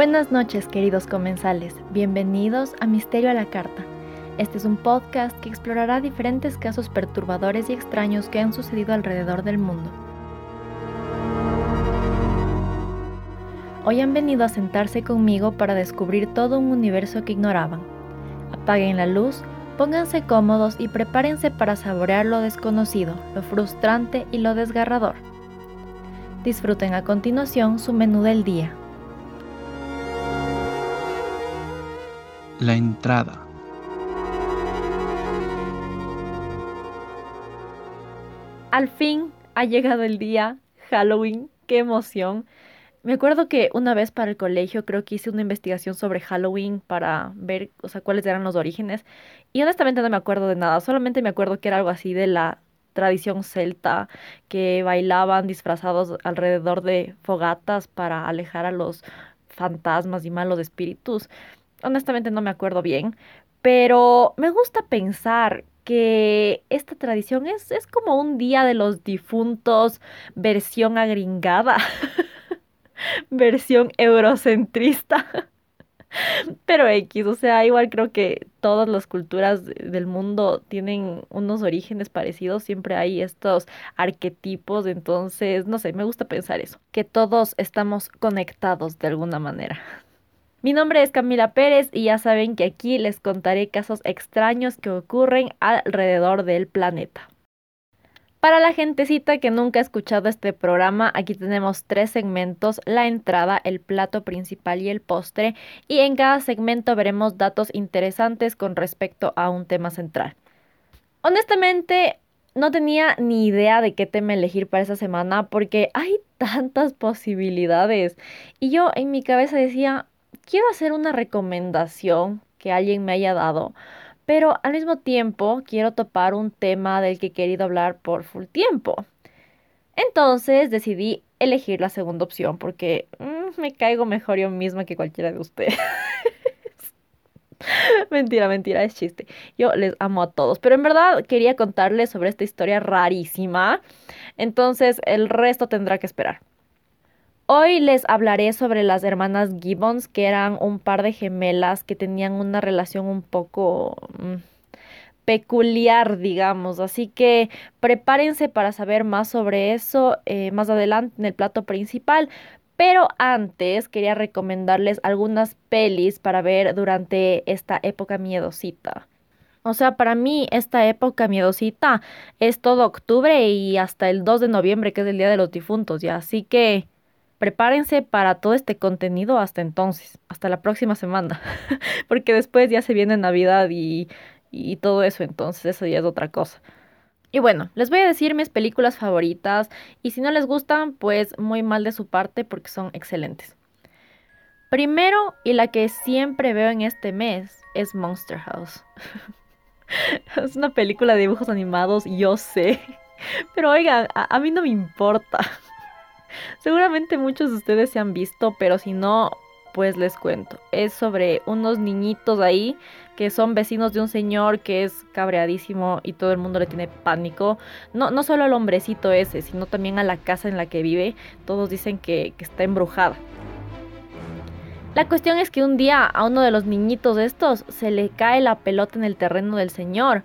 Buenas noches queridos comensales, bienvenidos a Misterio a la Carta. Este es un podcast que explorará diferentes casos perturbadores y extraños que han sucedido alrededor del mundo. Hoy han venido a sentarse conmigo para descubrir todo un universo que ignoraban. Apaguen la luz, pónganse cómodos y prepárense para saborear lo desconocido, lo frustrante y lo desgarrador. Disfruten a continuación su menú del día. La entrada. Al fin ha llegado el día, Halloween, qué emoción. Me acuerdo que una vez para el colegio creo que hice una investigación sobre Halloween para ver, o sea, cuáles eran los orígenes. Y honestamente no me acuerdo de nada, solamente me acuerdo que era algo así de la tradición celta, que bailaban disfrazados alrededor de fogatas para alejar a los fantasmas y malos espíritus honestamente no me acuerdo bien, pero me gusta pensar que esta tradición es, es como un día de los difuntos versión agringada, versión eurocentrista. Pero X, o sea, igual creo que todas las culturas del mundo tienen unos orígenes parecidos, siempre hay estos arquetipos, entonces, no sé, me gusta pensar eso, que todos estamos conectados de alguna manera. Mi nombre es Camila Pérez y ya saben que aquí les contaré casos extraños que ocurren alrededor del planeta. Para la gentecita que nunca ha escuchado este programa, aquí tenemos tres segmentos, la entrada, el plato principal y el postre, y en cada segmento veremos datos interesantes con respecto a un tema central. Honestamente, no tenía ni idea de qué tema elegir para esa semana porque hay tantas posibilidades. Y yo en mi cabeza decía, quiero hacer una recomendación que alguien me haya dado, pero al mismo tiempo quiero topar un tema del que he querido hablar por full tiempo. Entonces decidí elegir la segunda opción porque mm, me caigo mejor yo misma que cualquiera de ustedes. mentira, mentira, es chiste. Yo les amo a todos, pero en verdad quería contarles sobre esta historia rarísima. Entonces el resto tendrá que esperar. Hoy les hablaré sobre las hermanas Gibbons, que eran un par de gemelas que tenían una relación un poco mm, peculiar, digamos. Así que prepárense para saber más sobre eso eh, más adelante en el plato principal. Pero antes quería recomendarles algunas pelis para ver durante esta época miedosita. O sea, para mí esta época miedosita es todo octubre y hasta el 2 de noviembre, que es el Día de los Difuntos, ya. Así que prepárense para todo este contenido hasta entonces, hasta la próxima semana, porque después ya se viene Navidad y, y todo eso, entonces eso ya es otra cosa. Y bueno, les voy a decir mis películas favoritas y si no les gustan, pues muy mal de su parte porque son excelentes. Primero y la que siempre veo en este mes es Monster House. es una película de dibujos animados, yo sé, pero oigan, a, a mí no me importa. Seguramente muchos de ustedes se han visto, pero si no, pues les cuento. Es sobre unos niñitos ahí que son vecinos de un señor que es cabreadísimo y todo el mundo le tiene pánico. No, no solo al hombrecito ese, sino también a la casa en la que vive. Todos dicen que, que está embrujada. La cuestión es que un día a uno de los niñitos estos se le cae la pelota en el terreno del señor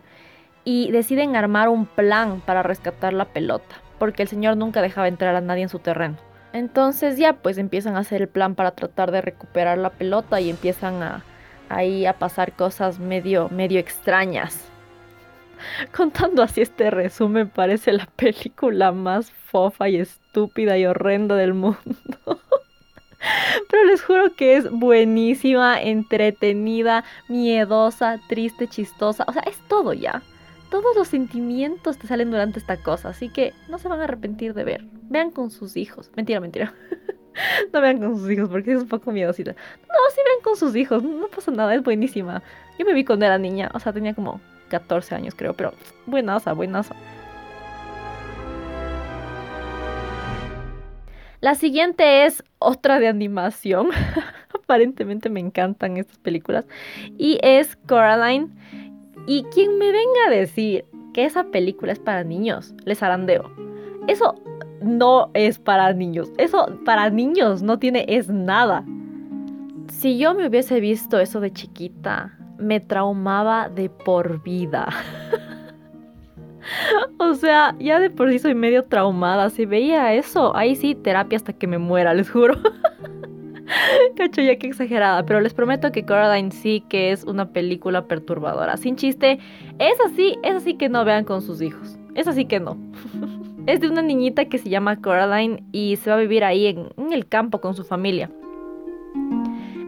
y deciden armar un plan para rescatar la pelota porque el señor nunca dejaba entrar a nadie en su terreno. Entonces ya pues empiezan a hacer el plan para tratar de recuperar la pelota y empiezan a ahí a pasar cosas medio medio extrañas. Contando así este resumen parece la película más fofa y estúpida y horrenda del mundo. Pero les juro que es buenísima, entretenida, miedosa, triste, chistosa. O sea, es todo ya todos los sentimientos te salen durante esta cosa, así que no se van a arrepentir de ver. Vean con sus hijos. Mentira, mentira. no vean con sus hijos porque es un poco miedosita. No, sí vean con sus hijos, no pasa nada, es buenísima. Yo me vi cuando era niña, o sea, tenía como 14 años creo, pero buenaza, buenaza. La siguiente es otra de animación. Aparentemente me encantan estas películas. Y es Coraline. Y quien me venga a decir que esa película es para niños, les arandeo. Eso no es para niños. Eso para niños no tiene es nada. Si yo me hubiese visto eso de chiquita, me traumaba de por vida. o sea, ya de por sí soy medio traumada. Si veía eso, ahí sí, terapia hasta que me muera, les juro. Cacho, ya que exagerada, pero les prometo que Coraline sí que es una película perturbadora. Sin chiste, es así, es así que no vean con sus hijos. Es así que no. es de una niñita que se llama Coraline y se va a vivir ahí en, en el campo con su familia.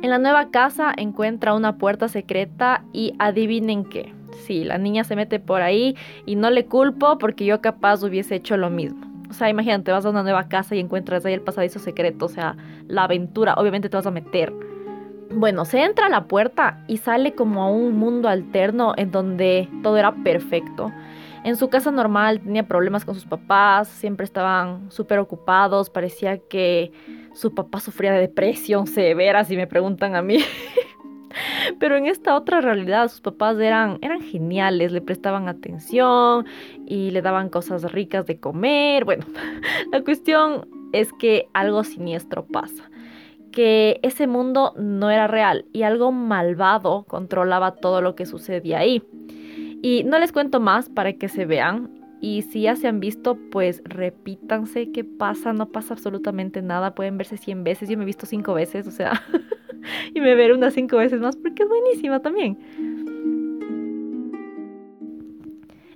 En la nueva casa encuentra una puerta secreta y adivinen qué. Sí, la niña se mete por ahí y no le culpo porque yo capaz hubiese hecho lo mismo. O sea, imagínate, vas a una nueva casa y encuentras ahí el pasadizo secreto, o sea, la aventura, obviamente te vas a meter. Bueno, se entra a la puerta y sale como a un mundo alterno en donde todo era perfecto. En su casa normal tenía problemas con sus papás, siempre estaban súper ocupados, parecía que su papá sufría de depresión severa, si me preguntan a mí. Pero en esta otra realidad sus papás eran, eran geniales, le prestaban atención y le daban cosas ricas de comer. Bueno, la cuestión es que algo siniestro pasa, que ese mundo no era real y algo malvado controlaba todo lo que sucedía ahí. Y no les cuento más para que se vean. Y si ya se han visto, pues repítanse qué pasa. No pasa absolutamente nada. Pueden verse 100 veces. Yo me he visto 5 veces, o sea. y me veré unas cinco veces más porque es buenísima también.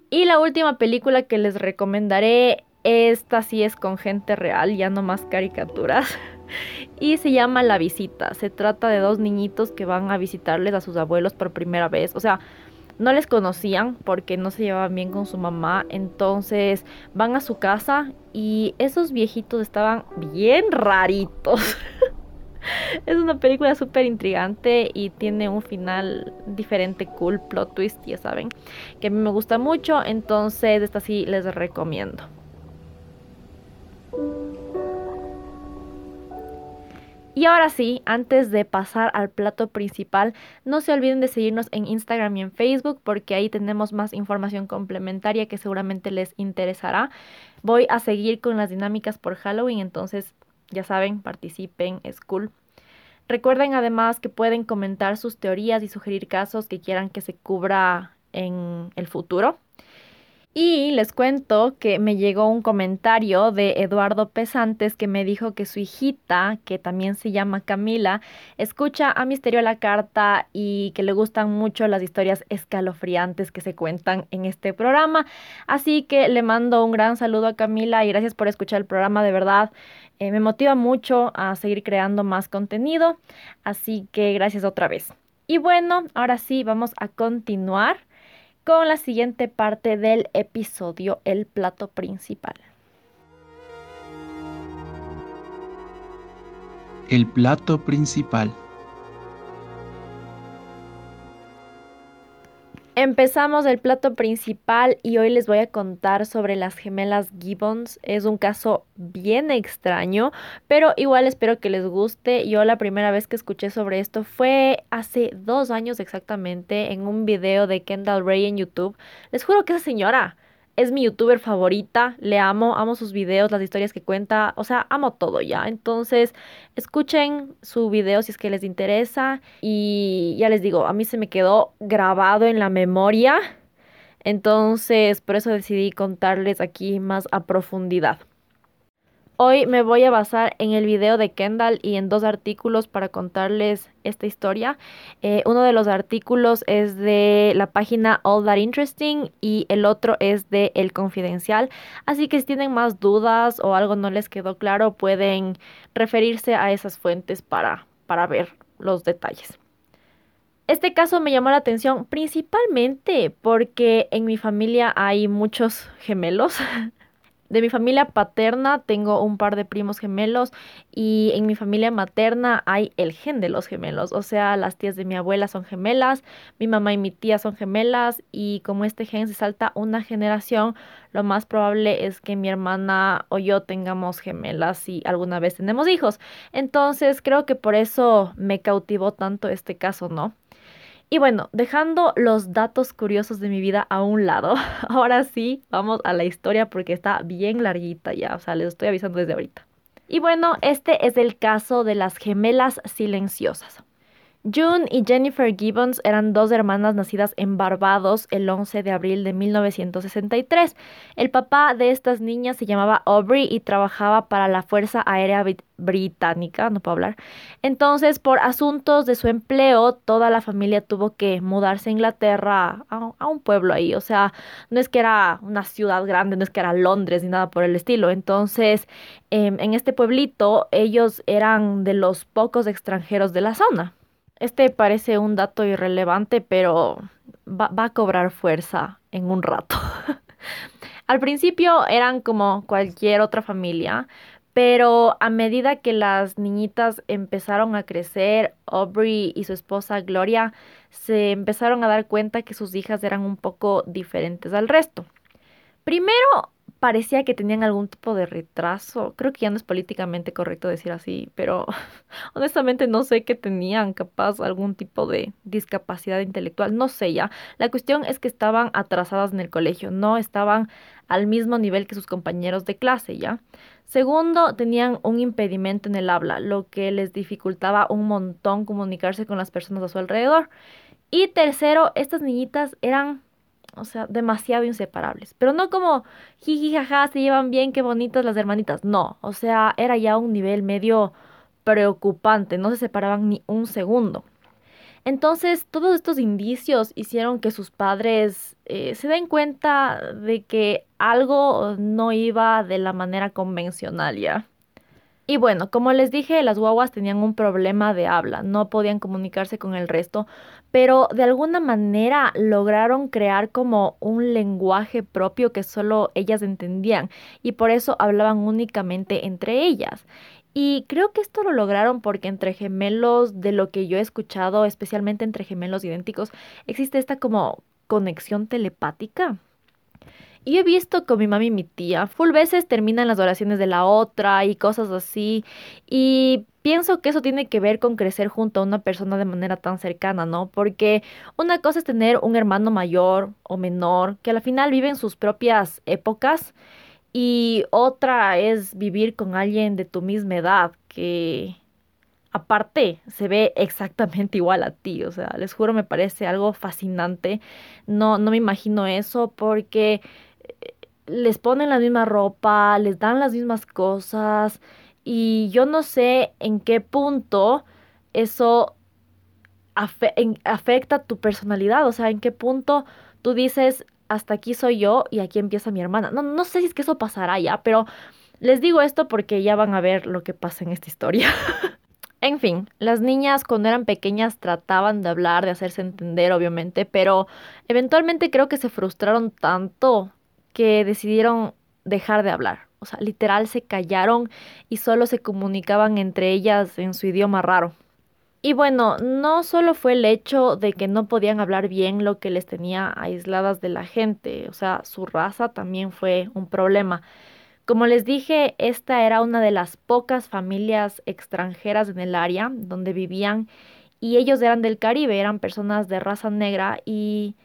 Y la última película que les recomendaré, esta sí es con gente real, ya no más caricaturas. Y se llama La Visita. Se trata de dos niñitos que van a visitarles a sus abuelos por primera vez. O sea, no les conocían porque no se llevaban bien con su mamá. Entonces van a su casa y esos viejitos estaban bien raritos. es una película súper intrigante y tiene un final diferente, cool, plot twist, ya saben, que a mí me gusta mucho, entonces esta sí les recomiendo. Y ahora sí, antes de pasar al plato principal, no se olviden de seguirnos en Instagram y en Facebook porque ahí tenemos más información complementaria que seguramente les interesará. Voy a seguir con las dinámicas por Halloween, entonces ya saben, participen, es cool. Recuerden además que pueden comentar sus teorías y sugerir casos que quieran que se cubra en el futuro. Y les cuento que me llegó un comentario de Eduardo Pesantes que me dijo que su hijita, que también se llama Camila, escucha a Misterio a la Carta y que le gustan mucho las historias escalofriantes que se cuentan en este programa. Así que le mando un gran saludo a Camila y gracias por escuchar el programa, de verdad. Eh, me motiva mucho a seguir creando más contenido. Así que gracias otra vez. Y bueno, ahora sí, vamos a continuar con la siguiente parte del episodio, el plato principal. El plato principal. Empezamos el plato principal y hoy les voy a contar sobre las gemelas Gibbons. Es un caso bien extraño, pero igual espero que les guste. Yo la primera vez que escuché sobre esto fue hace dos años exactamente en un video de Kendall Ray en YouTube. Les juro que esa señora es mi youtuber favorita, le amo, amo sus videos, las historias que cuenta, o sea, amo todo ya. Entonces, escuchen su video si es que les interesa y ya les digo, a mí se me quedó grabado en la memoria. Entonces, por eso decidí contarles aquí más a profundidad. Hoy me voy a basar en el video de Kendall y en dos artículos para contarles esta historia. Eh, uno de los artículos es de la página All That Interesting y el otro es de El Confidencial. Así que si tienen más dudas o algo no les quedó claro, pueden referirse a esas fuentes para, para ver los detalles. Este caso me llamó la atención principalmente porque en mi familia hay muchos gemelos. De mi familia paterna tengo un par de primos gemelos y en mi familia materna hay el gen de los gemelos, o sea, las tías de mi abuela son gemelas, mi mamá y mi tía son gemelas y como este gen se salta una generación, lo más probable es que mi hermana o yo tengamos gemelas si alguna vez tenemos hijos. Entonces creo que por eso me cautivó tanto este caso, ¿no? Y bueno, dejando los datos curiosos de mi vida a un lado, ahora sí vamos a la historia porque está bien larguita ya, o sea, les estoy avisando desde ahorita. Y bueno, este es el caso de las gemelas silenciosas. June y Jennifer Gibbons eran dos hermanas nacidas en Barbados el 11 de abril de 1963. El papá de estas niñas se llamaba Aubrey y trabajaba para la Fuerza Aérea Británica, no puedo hablar. Entonces, por asuntos de su empleo, toda la familia tuvo que mudarse a Inglaterra, a, un pueblo ahí. O sea, no es que era una ciudad grande, no es que era Londres ni nada por el estilo. Entonces, em, en este pueblito, ellos eran de los pocos extranjeros de la zona. Este parece un dato irrelevante, pero va, a cobrar fuerza en un rato. Al principio eran como cualquier otra familia, pero a medida que las niñitas empezaron a crecer, Aubrey y su esposa Gloria se empezaron a dar cuenta que sus hijas eran un poco diferentes al resto. Primero parecía que tenían algún tipo de retraso. Creo que ya no es políticamente correcto decir así, pero honestamente no sé que tenían capaz algún tipo de discapacidad intelectual. No sé ya. La cuestión es que estaban atrasadas en el colegio, no estaban al mismo nivel que sus compañeros de clase, ¿ya? Segundo, tenían un impedimento en el habla, lo que les dificultaba un montón comunicarse con las personas a su alrededor. Y tercero, estas niñitas eran o sea, demasiado inseparables. Pero no como jiji, jaja, se llevan bien, qué bonitas las hermanitas. No, o sea, era ya un nivel medio preocupante, no se separaban ni un segundo. Entonces, todos estos indicios hicieron que sus padres eh, se den cuenta de que algo no iba de la manera convencional ya. Y bueno, como les dije, las guaguas tenían un problema de habla, no podían comunicarse con el resto, pero de alguna manera lograron crear como un lenguaje propio que solo ellas entendían y por eso hablaban únicamente entre ellas. Y creo que esto lo lograron porque entre gemelos, de lo que yo he escuchado, especialmente entre gemelos idénticos, existe esta como conexión telepática. Y he visto con mi mami y mi tía, full veces terminan las oraciones de la otra y cosas así. Y pienso que eso tiene que ver con crecer junto a una persona de manera tan cercana, ¿no? Porque una cosa es tener un hermano mayor o menor que al final vive en sus propias épocas y otra es vivir con alguien de tu misma edad que aparte se ve exactamente igual a ti, o sea, les juro me parece algo fascinante. No no me imagino eso porque les ponen la misma ropa, les dan las mismas cosas y yo no sé en qué punto eso afecta tu personalidad, o sea, en qué punto tú dices, hasta aquí soy yo y aquí empieza mi hermana. No, no sé si es que eso pasará ya, pero les digo esto porque ya van a ver lo que pasa en esta historia. en fin, las niñas cuando eran pequeñas trataban de hablar, de hacerse entender, obviamente, pero eventualmente creo que se frustraron tanto que decidieron dejar de hablar. O sea, literal se callaron y solo se comunicaban entre ellas en su idioma raro. Y bueno, no solo fue el hecho de que no podían hablar bien lo que les tenía aisladas de la gente, o sea, su raza también fue un problema. Como les dije, esta era una de las pocas familias extranjeras en el área donde vivían y ellos eran del Caribe, eran personas de raza negra y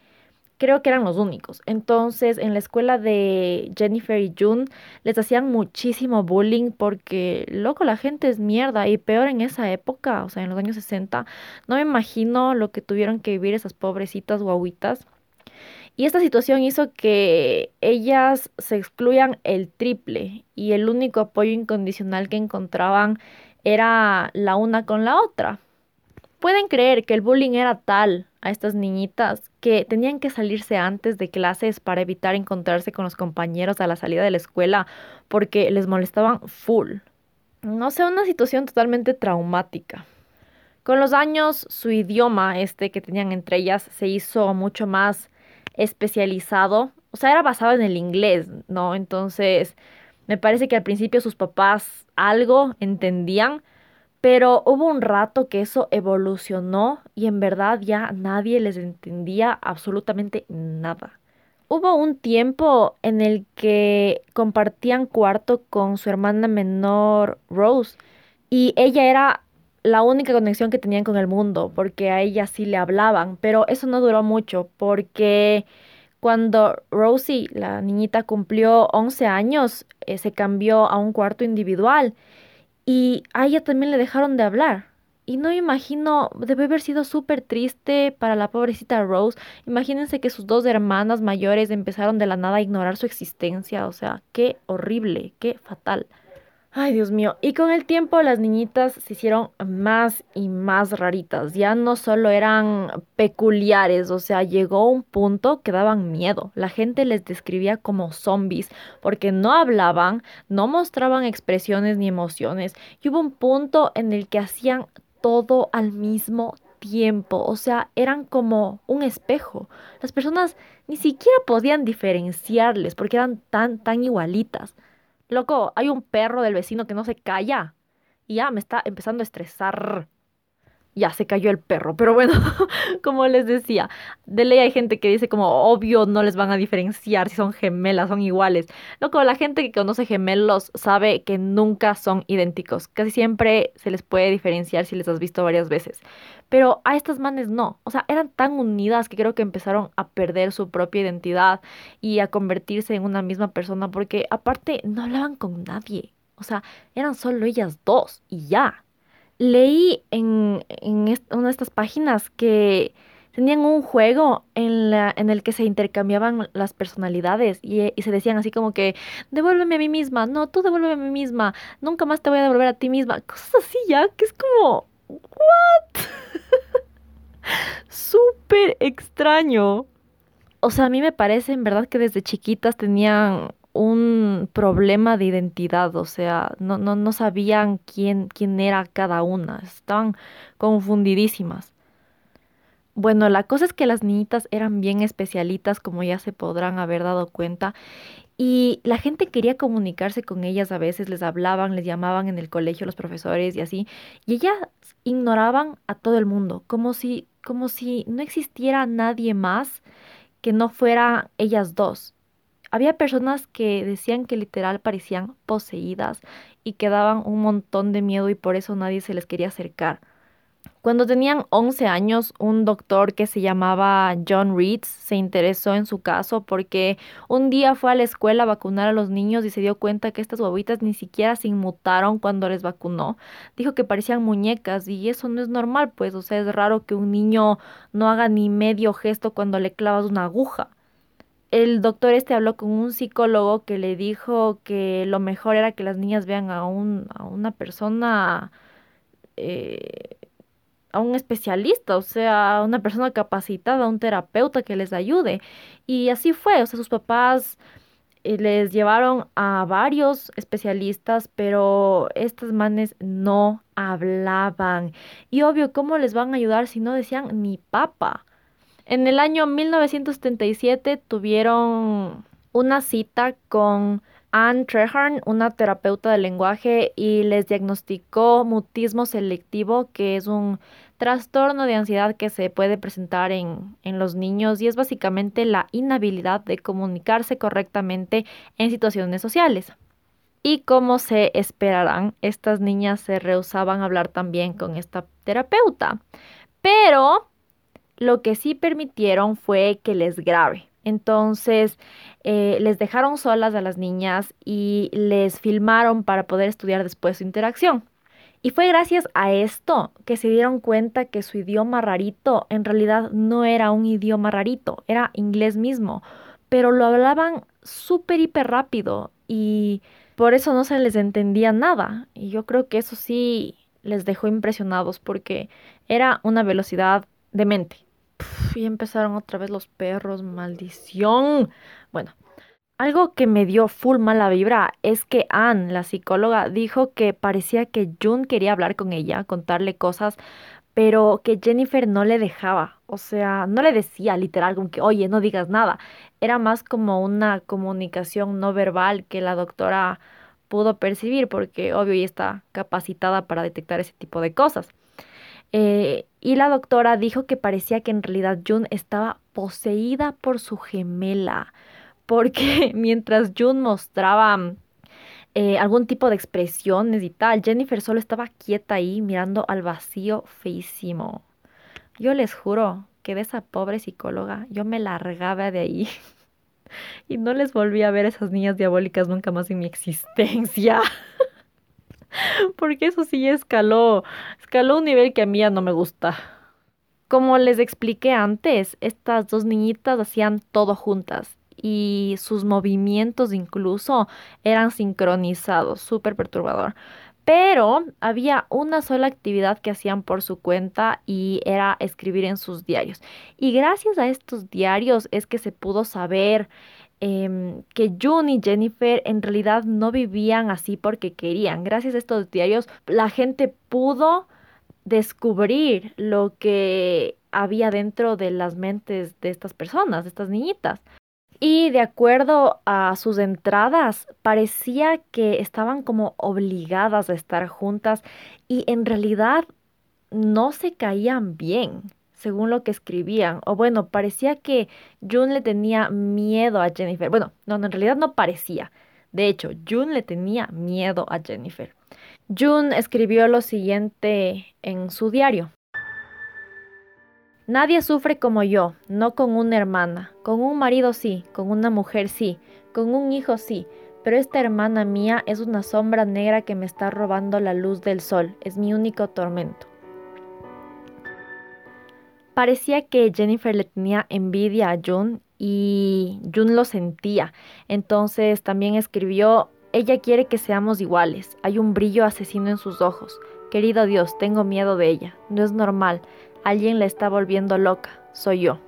creo que eran los únicos. Entonces, en la escuela de Jennifer y June les hacían muchísimo bullying porque, loco, la gente es mierda y peor en esa época, o sea, en los años 60. No me imagino lo que tuvieron que vivir esas pobrecitas guaguitas. Y esta situación hizo que ellas se excluyan el triple y el único apoyo incondicional que encontraban era la una con la otra. Pueden creer que el bullying era tal a estas niñitas que tenían que salirse antes de clases para evitar encontrarse con los compañeros a la salida de la escuela porque les molestaban full. No sé, una situación totalmente traumática. Con los años, su idioma, este que tenían entre ellas, se hizo mucho más especializado. O sea, era basado en el inglés, ¿no? Entonces, me parece que al principio sus papás algo entendían, pero hubo un rato que eso evolucionó y en verdad ya nadie les entendía absolutamente nada. Hubo un tiempo en el que compartían cuarto con su hermana menor Rose y ella era la única conexión que tenían con el mundo, porque a ella sí le hablaban, pero eso no duró mucho, porque cuando Rosie, la niñita, cumplió 11 años, eh, se cambió a un cuarto individual y a ella también le dejaron de hablar. Y no me imagino, debe haber sido súper triste para la pobrecita Rose. Imagínense que sus dos hermanas mayores empezaron de la nada a ignorar su existencia. O sea, qué horrible, qué fatal. Ay, Dios mío. Y con el tiempo las niñitas se hicieron más y más raritas. Ya no solo eran peculiares, o sea, llegó un punto que daban miedo. La gente les describía como zombies porque no hablaban, no mostraban expresiones ni emociones. Y hubo un punto en el que hacían todo al mismo tiempo, o sea, eran como un espejo. Las personas ni siquiera podían diferenciarles porque eran tan, tan igualitas. Loco, hay un perro del vecino que no se calla. Y ya me está empezando a estresar. Ya se cayó el perro. Pero bueno, como les decía, de ley hay gente que dice como obvio no les van a diferenciar si son gemelas, son iguales. Loco, la gente que conoce gemelos sabe que nunca son idénticos. Casi siempre se les puede diferenciar si les has visto varias veces. Pero a estas manes no. O sea, eran tan unidas que creo que empezaron a perder su propia identidad y a convertirse en una misma persona porque aparte no hablaban con nadie. O sea, eran solo ellas dos y ya. Leí en, una de estas páginas que tenían un juego en, el que se intercambiaban las personalidades y, y, se decían así como que, devuélveme a mí misma, no, tú devuélveme a mí misma, nunca más te voy a devolver a ti misma. Cosas así ya, que es como, ¿what? Súper extraño. O sea, a mí me parece en verdad que desde chiquitas tenían un problema de identidad, o sea, no, no, no sabían quién, quién era cada una, estaban confundidísimas. Bueno, la cosa es que las niñitas eran bien especialitas, como ya se podrán haber dado cuenta, y la gente quería comunicarse con ellas a veces, les hablaban, les llamaban en el colegio los profesores y así, y ellas ignoraban a todo el mundo, como si, como si no existiera nadie más que no fuera ellas dos. Había personas que decían que literal parecían poseídas y que daban un montón de miedo y por eso nadie se les quería acercar. Cuando tenían 11 años, un doctor que se llamaba John Reeds se interesó en su caso porque un día fue a la escuela a vacunar a los niños y se dio cuenta que estas guaguitas ni siquiera se inmutaron cuando les vacunó. Dijo que parecían muñecas y eso no es normal, pues, o sea, es raro que un niño no haga ni medio gesto cuando le clavas una aguja. El doctor este habló con un psicólogo que le dijo que lo mejor era que las niñas vean a, un, a una persona eh, a un especialista, o sea, a una persona capacitada, un terapeuta que les ayude. Y así fue, o sea, sus papás eh, les llevaron a varios especialistas, pero estas manes no hablaban. Y obvio, ¿cómo les van a ayudar si no decían ni papa? En el año 1977 tuvieron una cita con Anne Treherne, una terapeuta del lenguaje, y les diagnosticó mutismo selectivo, que es un trastorno de ansiedad que se puede presentar en, en, los niños y es básicamente la inhabilidad de comunicarse correctamente en situaciones sociales. Y como se esperarán, estas niñas se rehusaban a hablar también con esta terapeuta. Pero lo que sí permitieron fue que les grabe. Entonces, eh, les dejaron solas a las niñas y les filmaron para poder estudiar después su interacción. Y fue gracias a esto que se dieron cuenta que su idioma rarito en realidad no era un idioma rarito, era inglés mismo, pero lo hablaban súper hiper rápido y por eso no se les entendía nada. Y yo creo que eso sí les dejó impresionados porque era una velocidad demente. Y empezaron otra vez los perros, maldición. Bueno, algo que me dio full mala vibra es que Anne, la psicóloga, dijo que parecía que June quería hablar con ella, contarle cosas, pero que Jennifer no le dejaba, o sea, no le decía literal como que, oye, no digas nada. Era más como una comunicación no verbal que la doctora pudo percibir, porque obvio ella está capacitada para detectar ese tipo de cosas. Eh, y la doctora dijo que parecía que en realidad June estaba poseída por su gemela, porque mientras June mostraba eh, algún tipo de expresiones y tal. Jennifer solo estaba quieta ahí mirando al vacío feísimo. Yo les juro que de esa pobre psicóloga yo me largaba de ahí. y no les volví a ver a esas niñas diabólicas nunca más en mi existencia. Porque eso sí escaló, escaló un nivel que a mí ya no me gusta. Como les expliqué antes, estas dos niñitas hacían todo juntas y sus movimientos incluso eran sincronizados, súper perturbador. Pero había una sola actividad que hacían por su cuenta y era escribir en sus diarios. Y gracias a estos diarios es que se pudo saber em, que June y Jennifer en realidad no vivían así porque querían. Gracias a estos diarios la gente pudo descubrir lo que había dentro de las mentes de estas personas, de estas niñitas. Y de acuerdo a sus entradas, parecía que estaban como obligadas a estar juntas y en realidad no se caían bien, según lo que escribían. O bueno, parecía que June le tenía miedo a Jennifer. Bueno, no, en realidad no parecía. De hecho, June le tenía miedo a Jennifer. June escribió lo siguiente en su diario. Nadie sufre como yo, no con una hermana. Con un marido sí, con una mujer sí, con un hijo sí, pero esta hermana mía es una sombra negra que me está robando la luz del sol, es mi único tormento. Parecía que Jennifer le tenía envidia a June y June lo sentía. Entonces también escribió, ella quiere que seamos iguales, hay un brillo asesino en sus ojos. Querido Dios, tengo miedo de ella, no es normal, Alguien la está volviendo loca. Soy yo.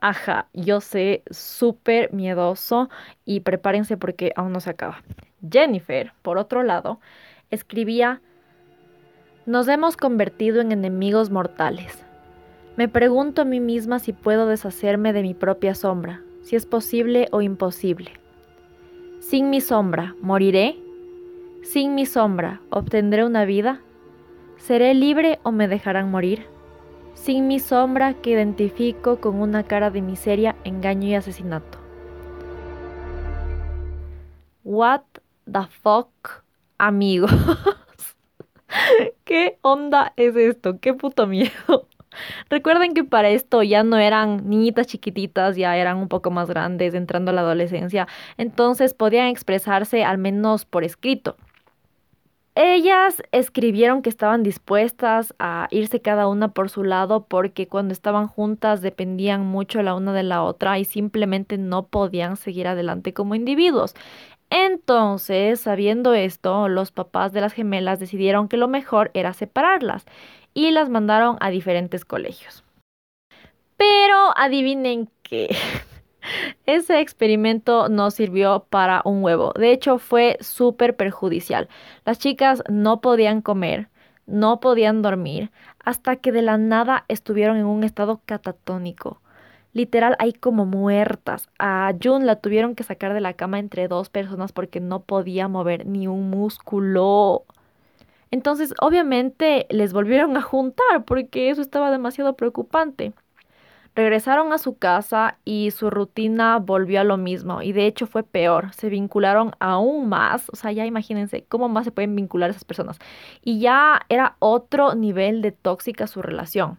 Ajá, yo sé, súper miedoso y prepárense porque aún no se acaba. Jennifer, por otro lado, escribía, nos hemos convertido en enemigos mortales. Me pregunto a mí misma si puedo deshacerme de mi propia sombra, si es posible o imposible. Sin mi sombra, ¿moriré? Sin mi sombra, ¿obtendré una vida? ¿Seré libre o me dejarán morir? Sin mi sombra que identifico con una cara de miseria, engaño y asesinato. What the fuck, amigos. ¿Qué onda es esto? ¿Qué puto miedo? Recuerden que para esto ya no eran niñitas chiquititas, ya eran un poco más grandes, entrando a la adolescencia, entonces podían expresarse al menos por escrito. Ellas escribieron que estaban dispuestas a irse cada una por su lado porque cuando estaban juntas dependían mucho la una de la otra y simplemente no podían seguir adelante como individuos. Entonces, sabiendo esto, los papás de las gemelas decidieron que lo mejor era separarlas y las mandaron a diferentes colegios. Pero adivinen qué. Ese experimento no sirvió para un huevo. De hecho, fue súper perjudicial. Las chicas no podían comer, no podían dormir, hasta que de la nada estuvieron en un estado catatónico. Literal, ahí como muertas. A June la tuvieron que sacar de la cama entre dos personas porque no podía mover ni un músculo. Entonces, obviamente, les volvieron a juntar porque eso estaba demasiado preocupante. Regresaron a su casa y su rutina volvió a lo mismo y de hecho fue peor, se vincularon aún más, o sea, ya imagínense cómo más se pueden vincular esas personas y ya era otro nivel de tóxica su relación.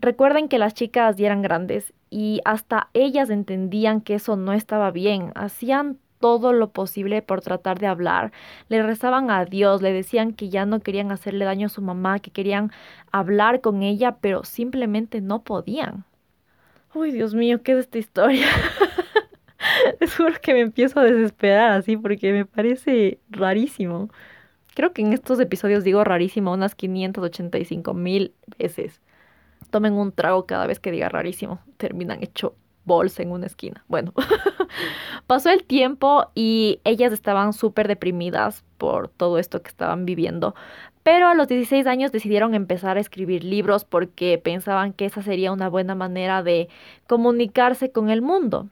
Recuerden que las chicas ya eran grandes y hasta ellas entendían que eso no estaba bien, hacían todo lo posible por tratar de hablar. Le rezaban a Dios, le decían que ya no querían hacerle daño a su mamá, que querían hablar con ella, pero simplemente no podían. Uy, Dios mío, ¿qué es esta historia? Es juro que me empiezo a desesperar así porque me parece rarísimo. Creo que en estos episodios digo rarísimo unas 585 mil veces. Tomen un trago cada vez que diga rarísimo. Terminan hecho bolsa en una esquina. Bueno, pasó el tiempo y ellas estaban súper deprimidas por todo esto que estaban viviendo. pero a los 16 años decidieron empezar a escribir libros porque pensaban que esa sería una buena manera de comunicarse con el mundo.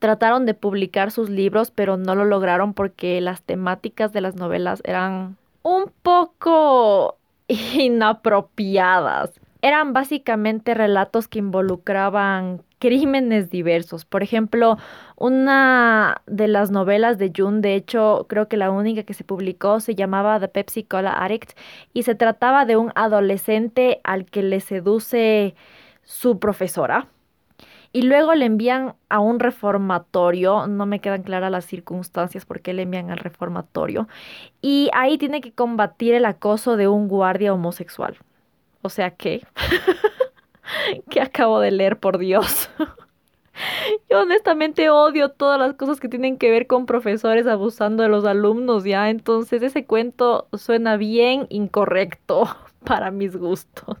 Trataron de publicar sus libros, pero no lo lograron porque las temáticas de las novelas eran un poco inapropiadas. Eran básicamente relatos que involucraban crímenes diversos. Por ejemplo, una de las novelas de June, de hecho, creo que la única que se publicó se llamaba The Pepsi Cola Addict y se trataba de un adolescente al que le seduce su profesora y luego le envían a un reformatorio, no me quedan claras las circunstancias por qué le envían al reformatorio, y ahí tiene que combatir el acoso de un guardia homosexual. O sea que, que acabo de leer, por Dios. Yo honestamente odio todas las cosas que tienen que ver con profesores abusando de los alumnos, ¿ya? Entonces ese cuento suena bien incorrecto para mis gustos.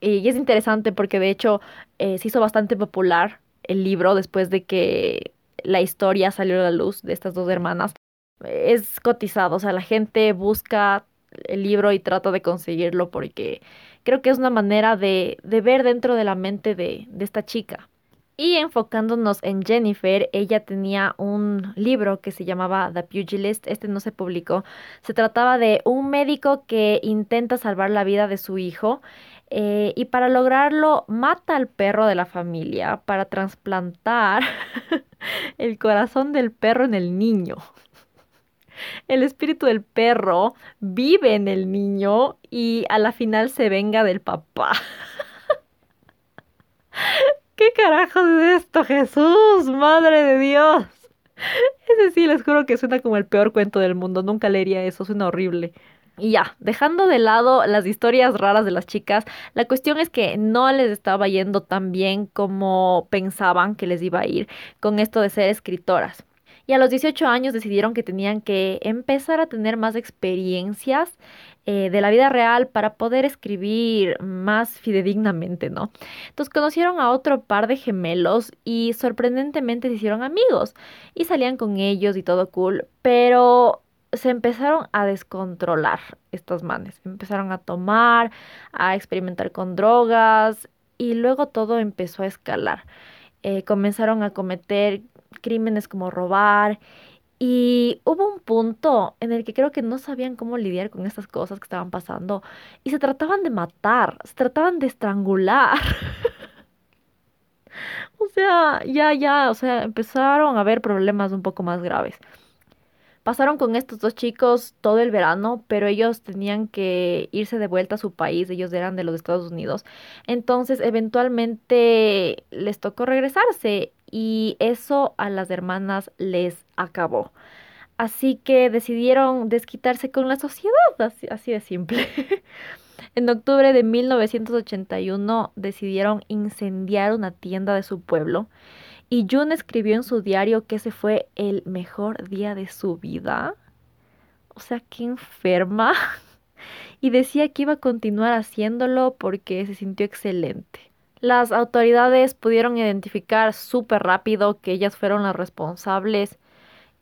Y es interesante porque de hecho eh, se hizo bastante popular el libro después de que la historia salió a la luz de estas dos hermanas. Es cotizado, o sea, la gente busca el libro y trata de conseguirlo porque creo que es una manera de, de ver dentro de la mente de, de esta chica. Y enfocándonos en Jennifer, ella tenía un libro que se llamaba The Pugilist, este no se publicó. Se trataba de un médico que intenta salvar la vida de su hijo eh, y para lograrlo mata al perro de la familia para trasplantar el corazón del perro en el niño. El espíritu del perro vive en el niño y a la final se venga del papá. ¿Qué carajos es esto, Jesús? Madre de Dios. Ese sí, les juro que suena como el peor cuento del mundo. Nunca leería eso, suena horrible. Y ya, dejando de lado las historias raras de las chicas, la cuestión es que no les estaba yendo tan bien como pensaban que les iba a ir con esto de ser escritoras. Y a los 18 años decidieron que tenían que empezar a tener más experiencias eh, de la vida real para poder escribir más fidedignamente, ¿no? Entonces conocieron a otro par de gemelos y sorprendentemente se hicieron amigos y salían con ellos y todo cool, pero se empezaron a descontrolar estos manes, empezaron a tomar, a experimentar con drogas y luego todo empezó a escalar. Eh, comenzaron a cometer crímenes como robar y hubo un punto en el que creo que no sabían cómo lidiar con estas cosas que estaban pasando y se trataban de matar, se trataban de estrangular. o sea, ya, ya, o sea, empezaron a haber problemas un poco más graves. Pasaron con estos dos chicos todo el verano, pero ellos tenían que irse de vuelta a su país, ellos eran de los Estados Unidos. Entonces, eventualmente les tocó regresarse y eso a las hermanas les acabó. Así que decidieron desquitarse con la sociedad, así, así de simple. en octubre de 1981 decidieron incendiar una tienda de su pueblo y June escribió en su diario que ese fue el mejor día de su vida. O sea, qué enferma. Y decía que iba a continuar haciéndolo porque se sintió excelente. Las autoridades pudieron identificar súper rápido que ellas fueron las responsables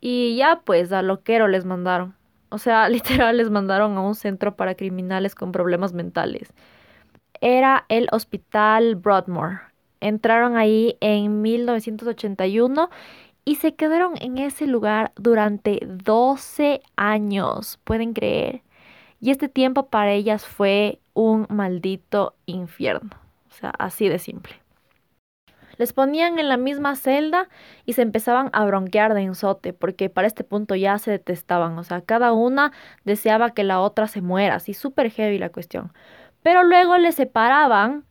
y ya pues a loquero les mandaron. O sea, literal les mandaron a un centro para criminales con problemas mentales. Era el Hospital Broadmoor Entraron ahí en 1981 y se quedaron en ese lugar durante 12 años, pueden creer. Y este tiempo para ellas fue un maldito infierno. O sea, así de simple. Les ponían en la misma celda y se empezaban a bronquear de enzote, porque para este punto ya se detestaban. O sea, cada una deseaba que la otra se muera, así súper heavy la cuestión. Pero luego les separaban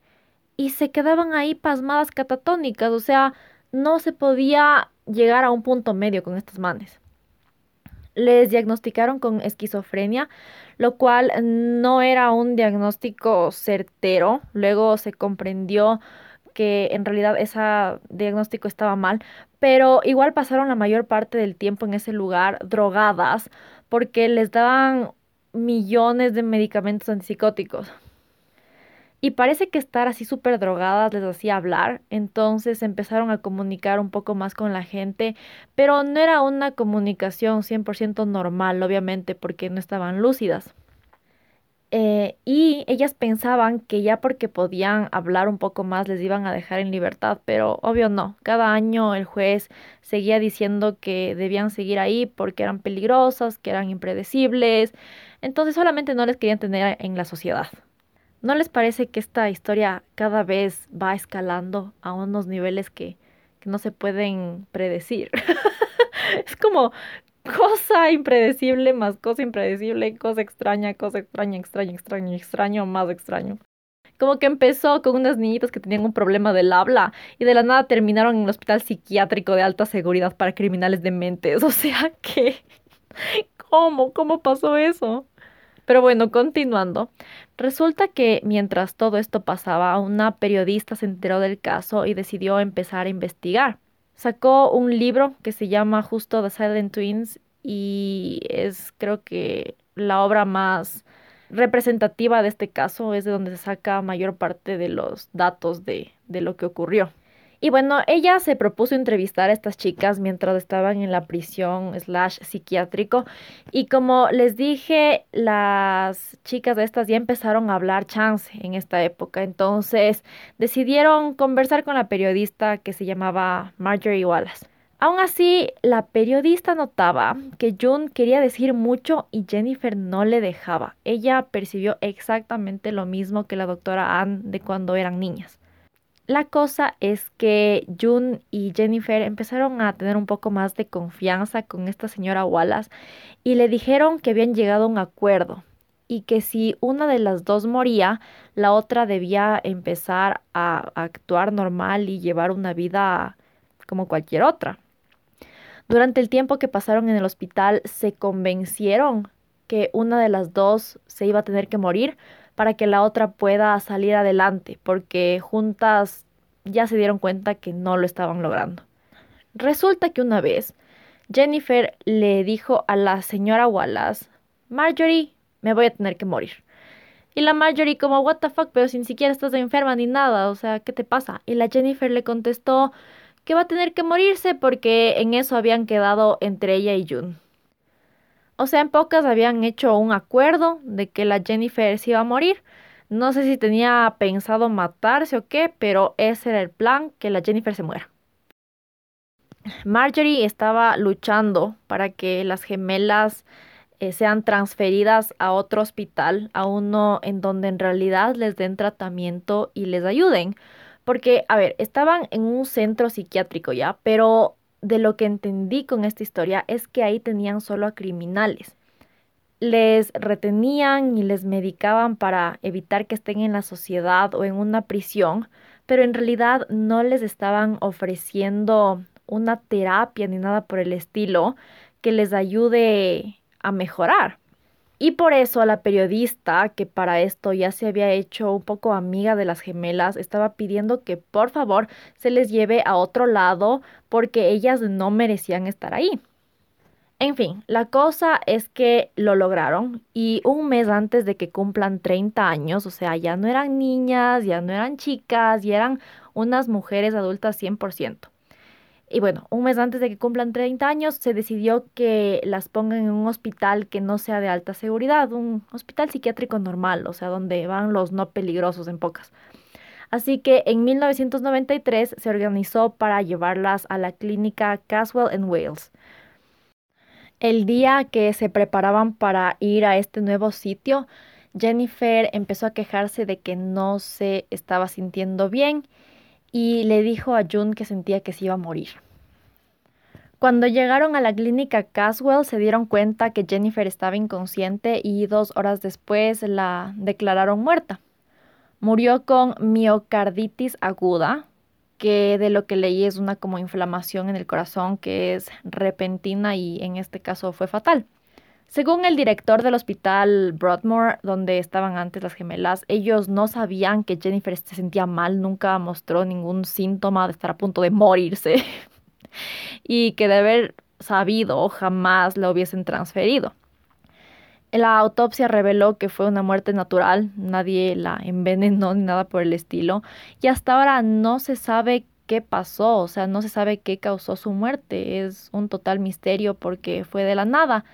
y se quedaban ahí pasmadas catatónicas, o sea, no se podía llegar a un punto medio con estas manes. Les diagnosticaron con esquizofrenia, lo cual no era un diagnóstico certero. Luego se comprendió que en realidad ese diagnóstico estaba mal, pero igual pasaron la mayor parte del tiempo en ese lugar drogadas porque les daban millones de medicamentos antipsicóticos. Y parece que estar así súper drogadas les hacía hablar, entonces empezaron a comunicar un poco más con la gente, pero no era una comunicación 100% normal, obviamente, porque no estaban lúcidas. Eh, y ellas pensaban que ya porque podían hablar un poco más les iban a dejar en libertad, pero obvio no. Cada año el juez seguía diciendo que debían seguir ahí porque eran peligrosas, que eran impredecibles, entonces solamente no les querían tener en la sociedad. ¿No les parece que esta historia cada vez va escalando a unos niveles que, que no se pueden predecir? es como cosa impredecible más cosa impredecible, cosa extraña, cosa extraña, extraña, extraña, extraño, más extraño. Como que empezó con unas niñitas que tenían un problema del habla y de la nada terminaron en el hospital psiquiátrico de alta seguridad para criminales dementes. O sea que... ¿Cómo? ¿Cómo pasó eso? Pero bueno, continuando. Resulta que mientras todo esto pasaba, una periodista se enteró del caso y decidió empezar a investigar. Sacó un libro que se llama justo The Silent Twins y es creo que la obra más representativa de este caso, es de donde se saca mayor parte de los datos de, de lo que ocurrió. Y bueno, ella se propuso entrevistar a estas chicas mientras estaban en la prisión slash psiquiátrico. Y como les dije, las chicas de estas ya empezaron a hablar chance en esta época. Entonces decidieron conversar con la periodista que se llamaba Marjorie Wallace. Aún así, la periodista notaba que June quería decir mucho y Jennifer no le dejaba. Ella percibió exactamente lo mismo que la doctora Ann de cuando eran niñas. La cosa es que June y Jennifer empezaron a tener un poco más de confianza con esta señora Wallace y le dijeron que habían llegado a un acuerdo y que si una de las dos moría, la otra debía empezar a actuar normal y llevar una vida como cualquier otra. Durante el tiempo que pasaron en el hospital, se convencieron que una de las dos se iba a tener que morir para que la otra pueda salir adelante, porque juntas ya se dieron cuenta que no lo estaban logrando. Resulta que una vez Jennifer le dijo a la señora Wallace, Marjorie, me voy a tener que morir. Y la Marjorie como, what the fuck, pero si ni siquiera estás enferma ni nada, o sea, ¿qué te pasa? Y la Jennifer le contestó que va a tener que morirse porque en eso habían quedado entre ella y June. O sea, en pocas habían hecho un acuerdo de que la Jennifer se iba a morir. No sé si tenía pensado matarse o qué, pero ese era el plan, que la Jennifer se muera. Marjorie estaba luchando para que las gemelas eh, sean transferidas a otro hospital, a uno en donde en realidad les den tratamiento y les ayuden. Porque, a ver, estaban en un centro psiquiátrico ya, pero de lo que entendí con esta historia es que ahí tenían solo a criminales. Les retenían y les medicaban para evitar que estén en la sociedad o en una prisión, pero en realidad no les estaban ofreciendo una terapia ni nada por el estilo que les ayude a mejorar. Y por eso la periodista, que para esto ya se había hecho un poco amiga de las gemelas, estaba pidiendo que por favor se les lleve a otro lado porque ellas no merecían estar ahí. En fin, la cosa es que lo lograron y un mes antes de que cumplan 30 años, o sea, ya no eran niñas, ya no eran chicas, ya eran unas mujeres adultas 100%. Y bueno, un mes antes de que cumplan 30 años, se decidió que las pongan en un hospital que no sea de alta seguridad, un hospital psiquiátrico normal, o sea, donde van los no peligrosos en pocas. Así que en 1993 se organizó para llevarlas a la clínica Caswell en Wales. El día que se preparaban para ir a este nuevo sitio, Jennifer empezó a quejarse de que no se estaba sintiendo bien y le dijo a June que sentía que se iba a morir. Cuando llegaron a la clínica Caswell se dieron cuenta que Jennifer estaba inconsciente y dos horas después la declararon muerta. Murió con miocarditis aguda, que de lo que leí es una como inflamación en el corazón que es repentina y en este caso fue fatal. Según el director del hospital Broadmoor, donde estaban antes las gemelas, ellos no sabían que Jennifer se sentía mal, nunca mostró ningún síntoma de estar a punto de morirse. y que de haber sabido jamás la hubiesen transferido. La autopsia reveló que fue una muerte natural, nadie la envenenó ni nada por el estilo, y hasta ahora no se sabe qué pasó, o sea, no se sabe qué causó su muerte, es un total misterio porque fue de la nada.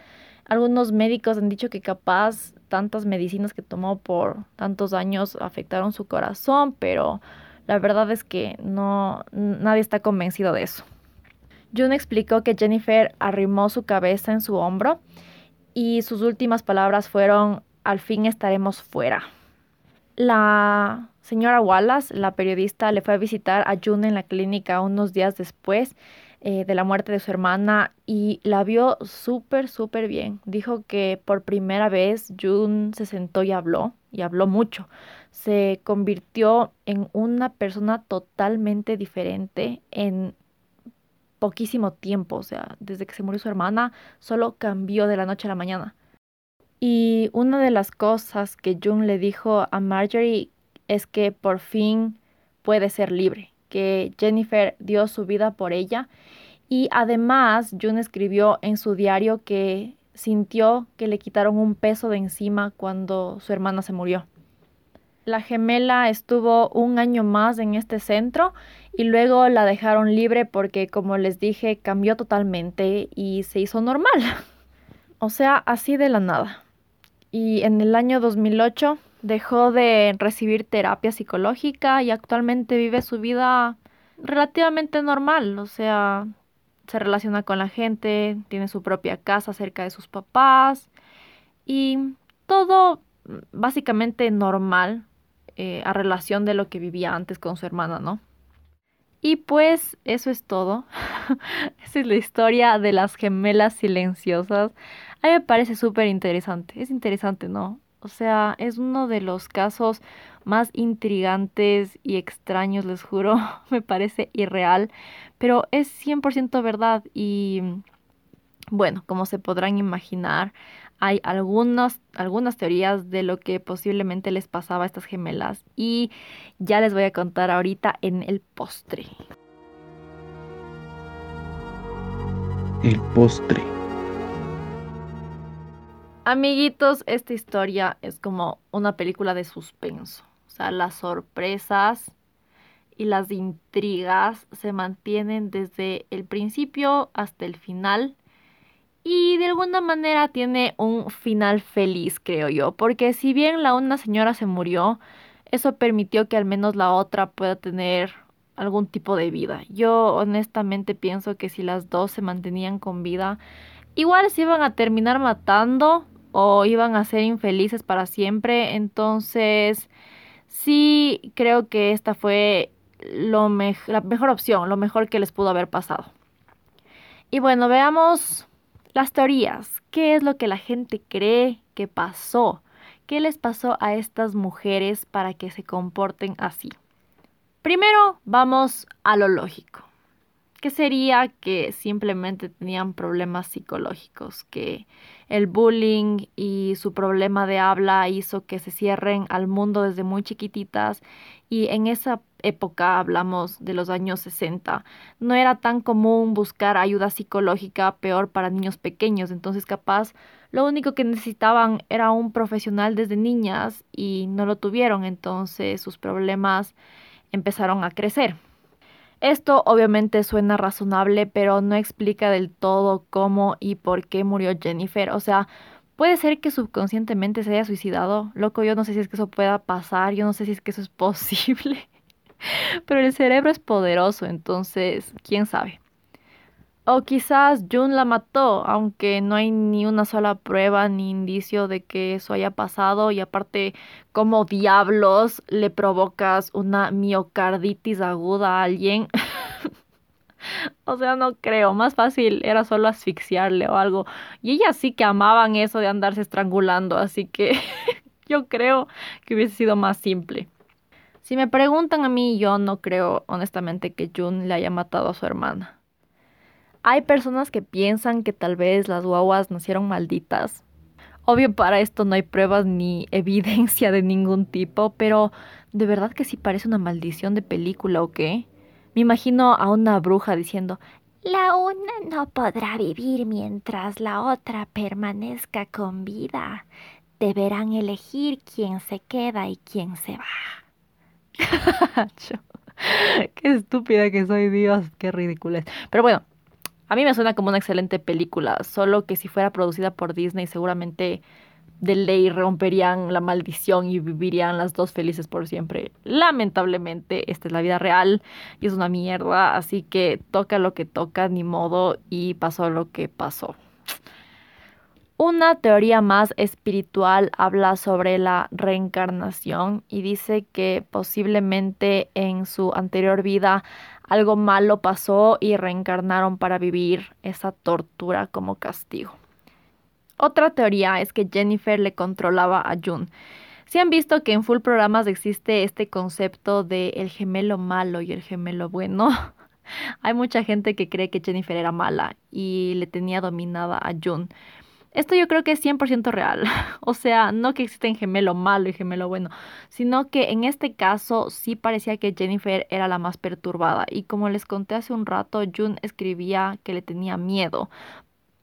Algunos médicos han dicho que capaz tantas medicinas que tomó por tantos años afectaron su corazón, pero la verdad es que no nadie está convencido de eso. June explicó que Jennifer arrimó su cabeza en su hombro y sus últimas palabras fueron al fin estaremos fuera. La señora Wallace, la periodista, le fue a visitar a June en la clínica unos días después eh, de la muerte de su hermana y la vio súper, súper bien. Dijo que por primera vez June se sentó y habló, y habló mucho. Se convirtió en una persona totalmente diferente en poquísimo tiempo, o sea, desde que se murió su hermana, solo cambió de la noche a la mañana. Y una de las cosas que June le dijo a Marjorie es que por fin puede ser libre, que Jennifer dio su vida por ella. Y además, June escribió en su diario que sintió que le quitaron un peso de encima cuando su hermana se murió. La gemela estuvo un año más en este centro y luego la dejaron libre porque, como les dije, cambió totalmente y se hizo normal. O sea, así de la nada y en el año 2008 dejó de recibir terapia psicológica y actualmente vive su vida relativamente normal, o sea, se relaciona con la gente, tiene su propia casa cerca de sus papás y todo básicamente normal eh, a relación de lo que vivía antes con su hermana, ¿no? Y pues eso es todo. Esa es la historia de las gemelas silenciosas. A mí me parece súper interesante. Es interesante, ¿no? O sea, es uno de los casos más intrigantes y extraños, les juro. me parece irreal, pero es 100% verdad y bueno, como se podrán imaginar, hay algunas, algunas teorías de lo que posiblemente les pasaba a estas gemelas y ya les voy a contar ahorita en el postre. El postre. Amiguitos, esta historia es como una película de suspenso. O sea, las sorpresas y las intrigas se mantienen desde el principio hasta el final. Y de alguna manera tiene un final feliz, creo yo. Porque si bien la una señora se murió, eso permitió que al menos la otra pueda tener algún tipo de vida. Yo honestamente pienso que si las dos se mantenían con vida, igual se iban a terminar matando o iban a ser infelices para siempre. Entonces, sí creo que esta fue lo la mejor opción, lo mejor que les pudo haber pasado. Y bueno, veamos las teorías. ¿Qué es lo que la gente cree que pasó? ¿Qué les pasó a estas mujeres para que se comporten así? Primero, vamos a lo lógico que sería que simplemente tenían problemas psicológicos, que el bullying y su problema de habla hizo que se cierren al mundo desde muy chiquititas. Y en esa época hablamos de los años 60, no era tan común buscar ayuda psicológica peor para niños pequeños, entonces capaz lo único que necesitaban era un profesional desde niñas y no lo tuvieron, entonces sus problemas empezaron a crecer. Esto obviamente suena razonable, pero no explica del todo cómo y por qué murió Jennifer. O sea, puede ser que subconscientemente se haya suicidado. Loco, yo no sé si es que eso pueda pasar, yo no sé si es que eso es posible. Pero el cerebro es poderoso, entonces, quién sabe. O quizás June la mató, aunque no hay ni una sola prueba ni indicio de que eso haya pasado. Y aparte, como diablos le provocas una miocarditis aguda a alguien? o sea, no creo. Más fácil era solo asfixiarle o algo. Y ellas sí que amaban eso de andarse estrangulando, así que yo creo que hubiese sido más simple. Si me preguntan a mí, yo no creo honestamente que June le haya matado a su hermana. Hay personas que piensan que tal vez las guaguas nacieron malditas. Obvio para esto no hay pruebas ni evidencia de ningún tipo, pero ¿de verdad que sí parece una maldición de película o qué? Me imagino a una bruja diciendo, la una no podrá vivir mientras la otra permanezca con vida. Deberán elegir quién se queda y quién se va. qué estúpida que soy, Dios, qué ridícula. Pero bueno, a mí me suena como una excelente película, solo que si fuera producida por Disney seguramente de ley romperían la maldición y vivirían las dos felices por siempre. Lamentablemente, esta es la vida real y es una mierda, así que toca lo que toca, ni modo, y pasó lo que pasó. Una teoría más espiritual habla sobre la reencarnación y dice que posiblemente en su anterior vida algo malo pasó y reencarnaron para vivir esa tortura como castigo. Otra teoría es que Jennifer le controlaba a June. Si han visto que en full programas existe este concepto de el gemelo malo y el gemelo bueno, hay mucha gente que cree que Jennifer era mala y le tenía dominada a June. Esto yo creo que es 100% real. O sea, no que existen gemelo malo y gemelo bueno, sino que en este caso sí parecía que Jennifer era la más perturbada. Y como les conté hace un rato, June escribía que le tenía miedo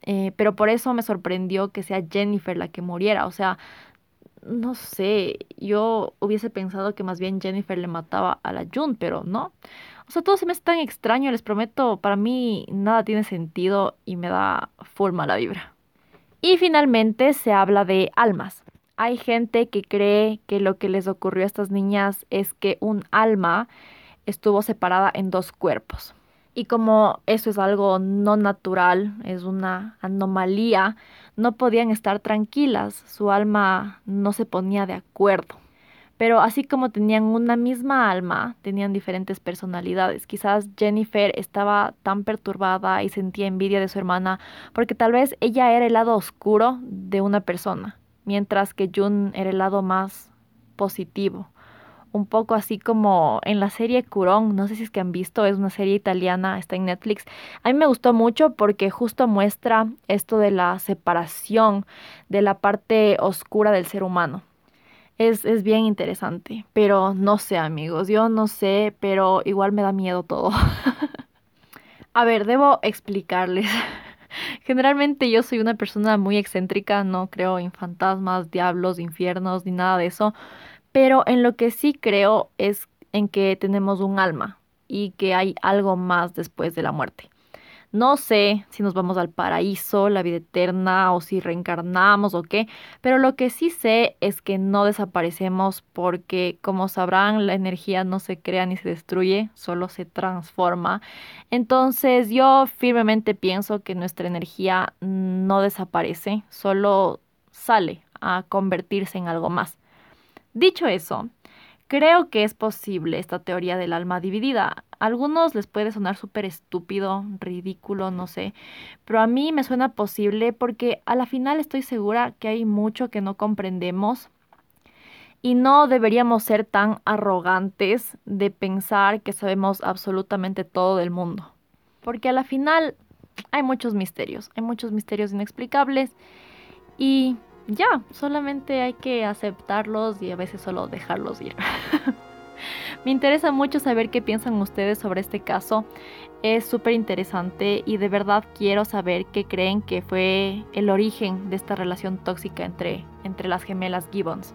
eh, pero por eso me sorprendió que sea Jennifer la que muriera. O sea, no sé, yo hubiese pensado que más bien Jennifer le mataba a la June, pero no. O sea, todo se me es tan extraño, les prometo, para mí nada tiene sentido y me da forma la vibra. Y finalmente se habla de almas. Hay gente que cree que lo que les ocurrió a estas niñas es que un alma estuvo separada en dos cuerpos. Y como eso es algo no natural, es una anomalía, no podían estar tranquilas, su alma no se ponía de acuerdo. Pero así como tenían una misma alma, tenían diferentes personalidades. Quizás Jennifer estaba tan perturbada y sentía envidia de su hermana porque tal vez ella era el lado oscuro de una persona, mientras que June era el lado más positivo un poco así como en la serie Curón, no sé si es que han visto, es una serie italiana, está en Netflix. A mí me gustó mucho porque justo muestra esto de la separación de la parte oscura del ser humano. Es, es bien interesante, pero no sé amigos, yo no sé, pero igual me da miedo todo. A ver, debo explicarles. Generalmente yo soy una persona muy excéntrica, no creo en fantasmas, diablos, infiernos, ni nada de eso. Pero en lo que sí creo es en que tenemos un alma y que hay algo más después de la muerte. No sé si nos vamos al paraíso, la vida eterna o si reencarnamos o qué, pero lo que sí sé es que no desaparecemos porque, como sabrán, la energía no se crea ni se destruye, solo se transforma. Entonces yo firmemente pienso que nuestra energía no desaparece, solo sale a convertirse en algo más. Dicho eso, creo que es posible esta teoría del alma dividida. A algunos les puede sonar súper estúpido, ridículo, no sé, pero a mí me suena posible porque a la final estoy segura que hay mucho que no comprendemos y no deberíamos ser tan arrogantes de pensar que sabemos absolutamente todo del mundo. Porque a la final hay muchos misterios, hay muchos misterios inexplicables y ya, solamente hay que aceptarlos y a veces solo dejarlos ir. Me interesa mucho saber qué piensan ustedes sobre este caso. Es súper interesante y de verdad quiero saber qué creen que fue el origen de esta relación tóxica entre, entre las gemelas Gibbons.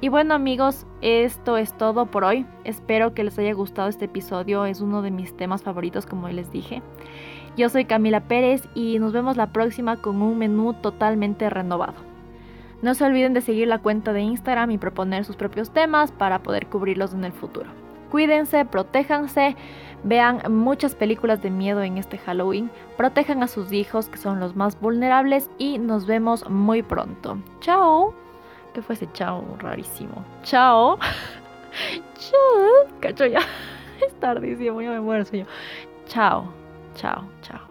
Y bueno amigos, esto es todo por hoy. Espero que les haya gustado este episodio. Es uno de mis temas favoritos como les dije. Yo soy Camila Pérez y nos vemos la próxima con un menú totalmente renovado. No se olviden de seguir la cuenta de Instagram y proponer sus propios temas para poder cubrirlos en el futuro. Cuídense, protéjanse, vean muchas películas de miedo en este Halloween, protejan a sus hijos que son los más vulnerables y nos vemos muy pronto. Chao. ¿Qué fue ese chao rarísimo? Chao. chao. Cacho ya. Es tardísimo, ya me muero sueño. Chao. Chao. Chao.